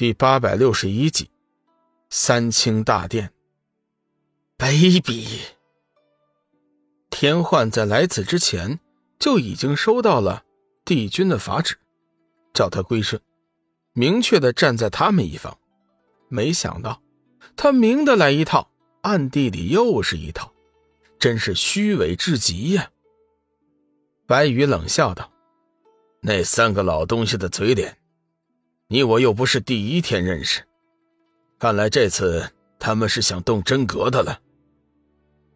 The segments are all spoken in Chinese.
第八百六十一集，三清大殿。卑鄙！天焕在来此之前就已经收到了帝君的法旨，叫他归顺，明确的站在他们一方。没想到他明的来一套，暗地里又是一套，真是虚伪至极呀！白羽冷笑道：“那三个老东西的嘴脸。”你我又不是第一天认识，看来这次他们是想动真格的了。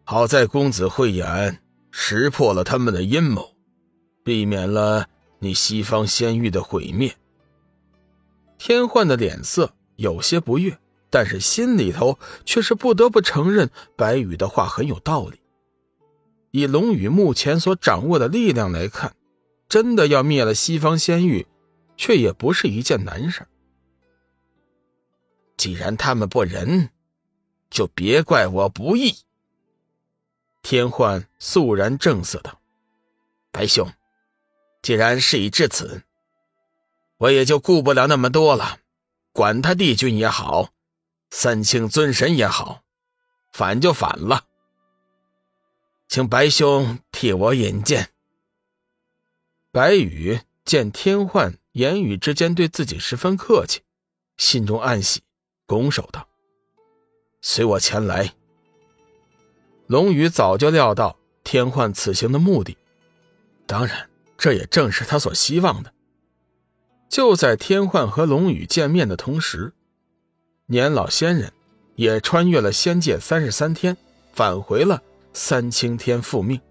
好在公子慧眼识破了他们的阴谋，避免了你西方仙域的毁灭。天幻的脸色有些不悦，但是心里头却是不得不承认白羽的话很有道理。以龙宇目前所掌握的力量来看，真的要灭了西方仙域。却也不是一件难事。既然他们不仁，就别怪我不义。天幻肃然正色道：“白兄，既然事已至此，我也就顾不了那么多了。管他帝君也好，三清尊神也好，反就反了。请白兄替我引荐。”白羽见天幻。言语之间对自己十分客气，心中暗喜，拱手道：“随我前来。”龙宇早就料到天幻此行的目的，当然，这也正是他所希望的。就在天幻和龙宇见面的同时，年老仙人也穿越了仙界三十三天，返回了三清天复命。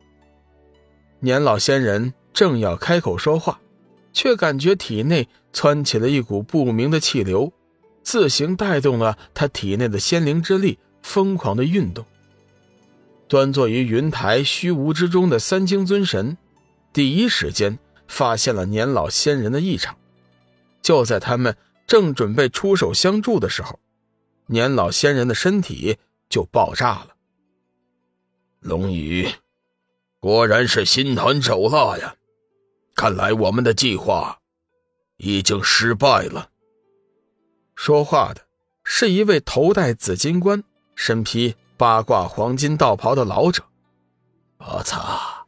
年老仙人正要开口说话。却感觉体内窜起了一股不明的气流，自行带动了他体内的仙灵之力疯狂的运动。端坐于云台虚无之中的三清尊神，第一时间发现了年老仙人的异常。就在他们正准备出手相助的时候，年老仙人的身体就爆炸了。龙宇，果然是心狠手辣呀！看来我们的计划已经失败了。说话的是一位头戴紫金冠、身披八卦黄金道袍的老者。我操，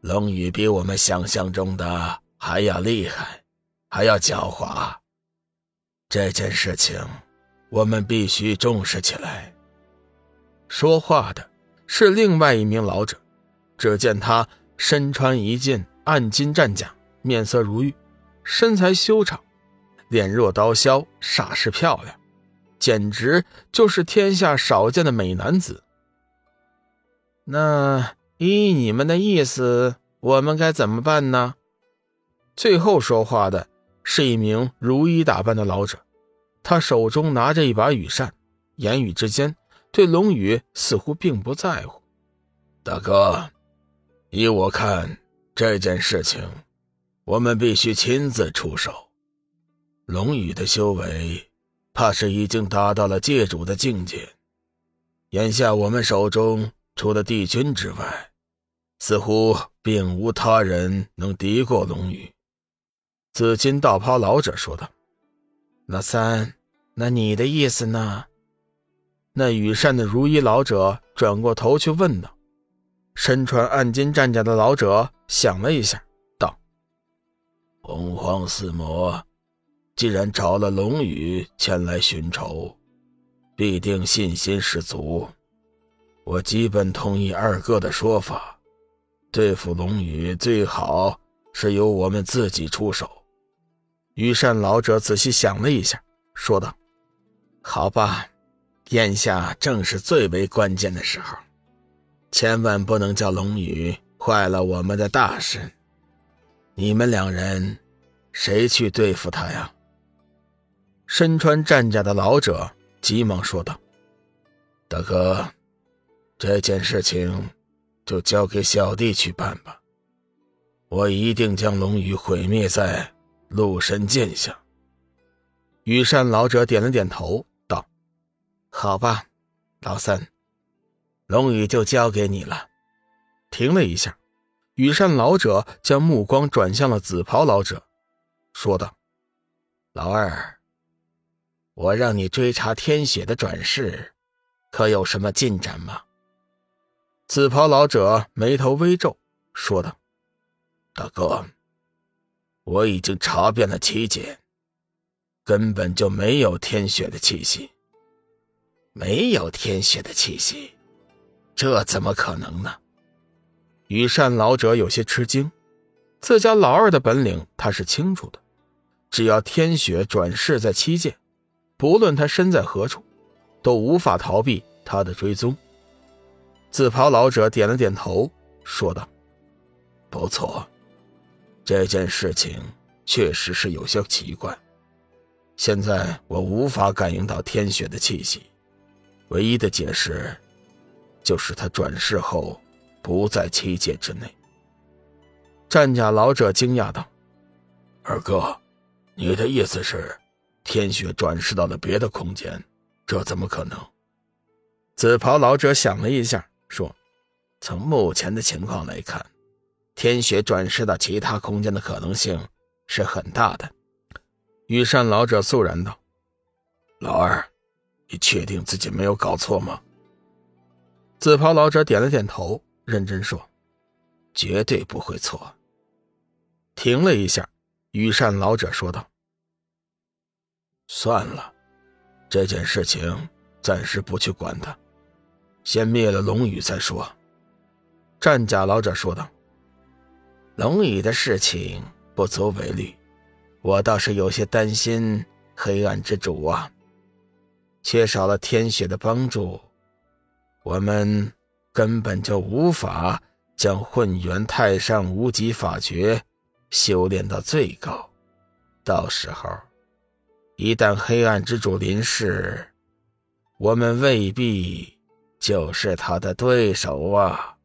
冷雨比我们想象中的还要厉害，还要狡猾。这件事情我们必须重视起来。说话的是另外一名老者，只见他身穿一件。暗金战甲，面色如玉，身材修长，脸若刀削，煞是漂亮，简直就是天下少见的美男子。那依你们的意思，我们该怎么办呢？最后说话的是一名如衣打扮的老者，他手中拿着一把羽扇，言语之间对龙宇似乎并不在乎。大哥，依我看。这件事情，我们必须亲自出手。龙宇的修为，怕是已经达到了界主的境界。眼下我们手中除了帝君之外，似乎并无他人能敌过龙宇。紫金道袍老者说道：“老三，那你的意思呢？”那羽扇的如衣老者转过头去问道。身穿暗金战甲的老者想了一下，道：“洪荒四魔既然找了龙宇前来寻仇，必定信心十足。我基本同意二哥的说法，对付龙宇最好是由我们自己出手。”羽扇老者仔细想了一下，说道：“好吧，眼下正是最为关键的时候。”千万不能叫龙宇坏了我们的大事。你们两人，谁去对付他呀？身穿战甲的老者急忙说道：“大哥，这件事情就交给小弟去办吧。我一定将龙宇毁灭在陆神剑下。”羽扇老者点了点头，道：“好吧，老三。”龙宇就交给你了。停了一下，羽扇老者将目光转向了紫袍老者，说道：“老二，我让你追查天雪的转世，可有什么进展吗？”紫袍老者眉头微皱，说道：“大哥，我已经查遍了七界，根本就没有天雪的气息。没有天雪的气息，这怎么可能呢？”羽扇老者有些吃惊，自家老二的本领他是清楚的，只要天雪转世在七界，不论他身在何处，都无法逃避他的追踪。紫袍老者点了点头，说道：“不错，这件事情确实是有些奇怪。现在我无法感应到天雪的气息，唯一的解释，就是他转世后不在七界之内。”战甲老者惊讶道：“二哥，你的意思是，天雪转世到了别的空间？这怎么可能？”紫袍老者想了一下。说：“从目前的情况来看，天雪转世到其他空间的可能性是很大的。”羽善老者肃然道：“老二，你确定自己没有搞错吗？”紫袍老者点了点头，认真说：“绝对不会错。”停了一下，羽善老者说道：“算了，这件事情暂时不去管它。”先灭了龙宇再说。”战甲老者说道。“龙宇的事情不足为虑，我倒是有些担心黑暗之主啊。缺少了天雪的帮助，我们根本就无法将混元太上无极法诀修炼到最高。到时候，一旦黑暗之主临世，我们未必……”就是他的对手啊！